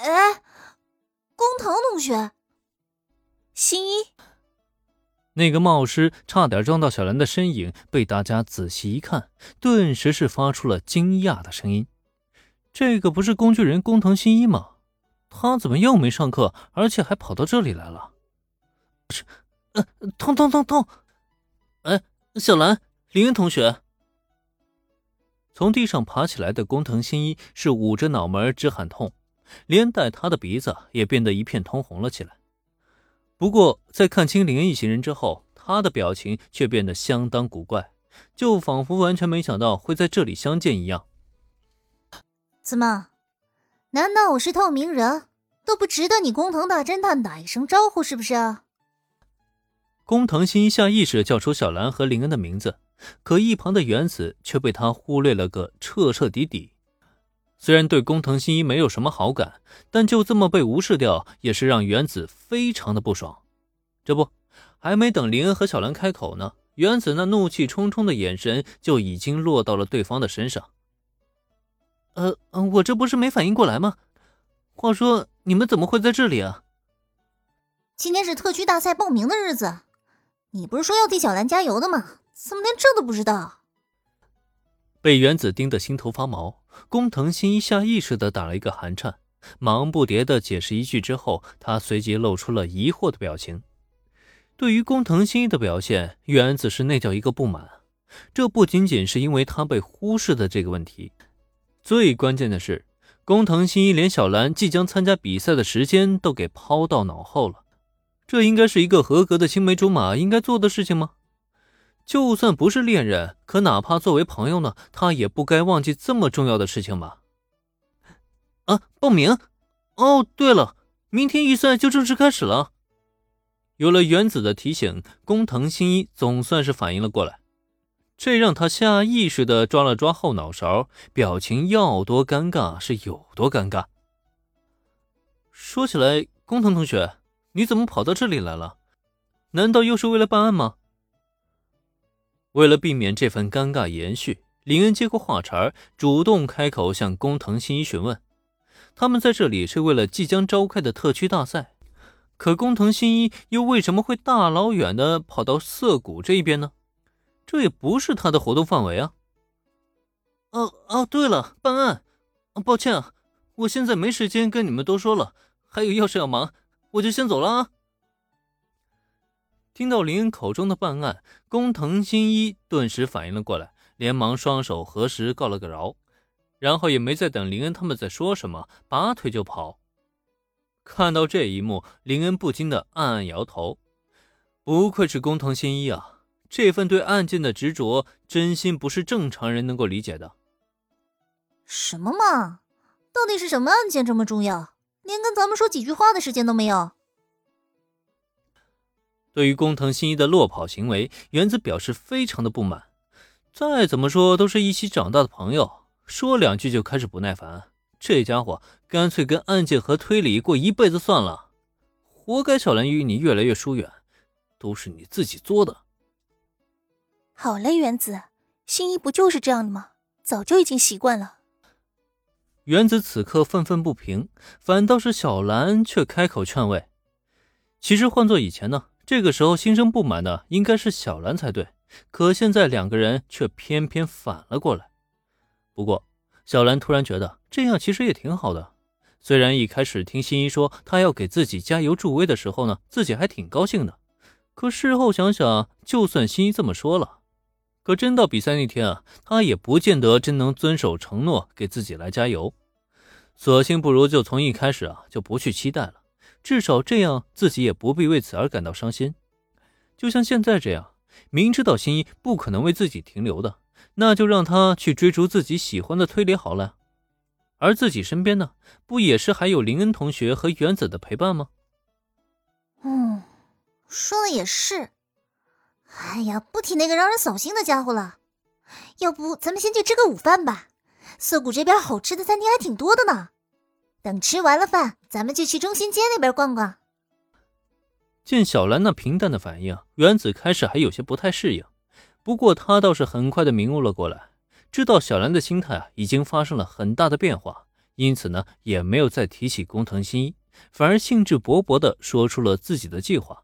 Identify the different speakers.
Speaker 1: 哎，工藤同学，
Speaker 2: 新一，
Speaker 3: 那个冒失差点撞到小兰的身影，被大家仔细一看，顿时是发出了惊讶的声音。这个不是工具人工藤新一吗？他怎么又没上课，而且还跑到这里来了？是，呃，痛痛痛痛！哎，小兰，林恩同学。从地上爬起来的工藤新一是捂着脑门直喊痛。连带他的鼻子也变得一片通红了起来。不过，在看清林恩一行人之后，他的表情却变得相当古怪，就仿佛完全没想到会在这里相见一样。
Speaker 1: 怎么？难道我是透明人，都不值得你工藤大侦探打一声招呼，是不是？
Speaker 3: 工藤新一下意识叫出小兰和林恩的名字，可一旁的原子却被他忽略了个彻彻底底。虽然对工藤新一没有什么好感，但就这么被无视掉，也是让原子非常的不爽。这不，还没等林恩和小兰开口呢，原子那怒气冲冲的眼神就已经落到了对方的身上。呃，我这不是没反应过来吗？话说，你们怎么会在这里啊？
Speaker 1: 今天是特区大赛报名的日子，你不是说要替小兰加油的吗？怎么连这都不知道？
Speaker 3: 被原子盯得心头发毛，工藤新一下意识的打了一个寒颤，忙不迭的解释一句之后，他随即露出了疑惑的表情。对于工藤新一的表现，原子是那叫一个不满。这不仅仅是因为他被忽视的这个问题，最关键的是，工藤新一连小兰即将参加比赛的时间都给抛到脑后了。这应该是一个合格的青梅竹马应该做的事情吗？就算不是恋人，可哪怕作为朋友呢，他也不该忘记这么重要的事情吧？啊，报名！哦，对了，明天预赛就正式开始了。有了原子的提醒，工藤新一总算是反应了过来，这让他下意识的抓了抓后脑勺，表情要多尴尬是有多尴尬。说起来，工藤同学，你怎么跑到这里来了？难道又是为了办案吗？为了避免这份尴尬延续，林恩接过话茬，主动开口向工藤新一询问：“他们在这里是为了即将召开的特区大赛，可工藤新一又为什么会大老远的跑到涩谷这一边呢？这也不是他的活动范围啊！”“哦哦，对了，办案，抱歉啊，我现在没时间跟你们多说了，还有要事要忙，我就先走了啊。”听到林恩口中的办案，工藤新一顿时反应了过来，连忙双手合十告了个饶，然后也没再等林恩他们在说什么，拔腿就跑。看到这一幕，林恩不禁的暗暗摇头，不愧是工藤新一啊，这份对案件的执着，真心不是正常人能够理解的。
Speaker 1: 什么嘛，到底是什么案件这么重要，连跟咱们说几句话的时间都没有？
Speaker 3: 对于工藤新一的落跑行为，原子表示非常的不满。再怎么说都是一起长大的朋友，说两句就开始不耐烦。这家伙干脆跟案件和推理过一辈子算了，活该小兰与你越来越疏远，都是你自己作的。
Speaker 2: 好嘞，原子，新一不就是这样的吗？早就已经习惯了。
Speaker 3: 原子此刻愤愤不平，反倒是小兰却开口劝慰。其实换做以前呢？这个时候心生不满的应该是小兰才对，可现在两个人却偏偏反了过来。不过小兰突然觉得这样其实也挺好的。虽然一开始听新一说他要给自己加油助威的时候呢，自己还挺高兴的。可事后想想，就算新一这么说了，可真到比赛那天啊，他也不见得真能遵守承诺给自己来加油。索性不如就从一开始啊就不去期待了。至少这样，自己也不必为此而感到伤心。就像现在这样，明知道新一不可能为自己停留的，那就让他去追逐自己喜欢的推理好了。而自己身边呢，不也是还有林恩同学和原子的陪伴吗？
Speaker 1: 嗯，说的也是。哎呀，不提那个让人扫兴的家伙了。要不咱们先去吃个午饭吧？涩谷这边好吃的餐厅还挺多的呢。等吃完了饭，咱们就去中心街那边逛逛。
Speaker 3: 见小兰那平淡的反应，原子开始还有些不太适应，不过他倒是很快的明悟了过来，知道小兰的心态啊已经发生了很大的变化，因此呢，也没有再提起工藤新一，反而兴致勃勃的说出了自己的计划。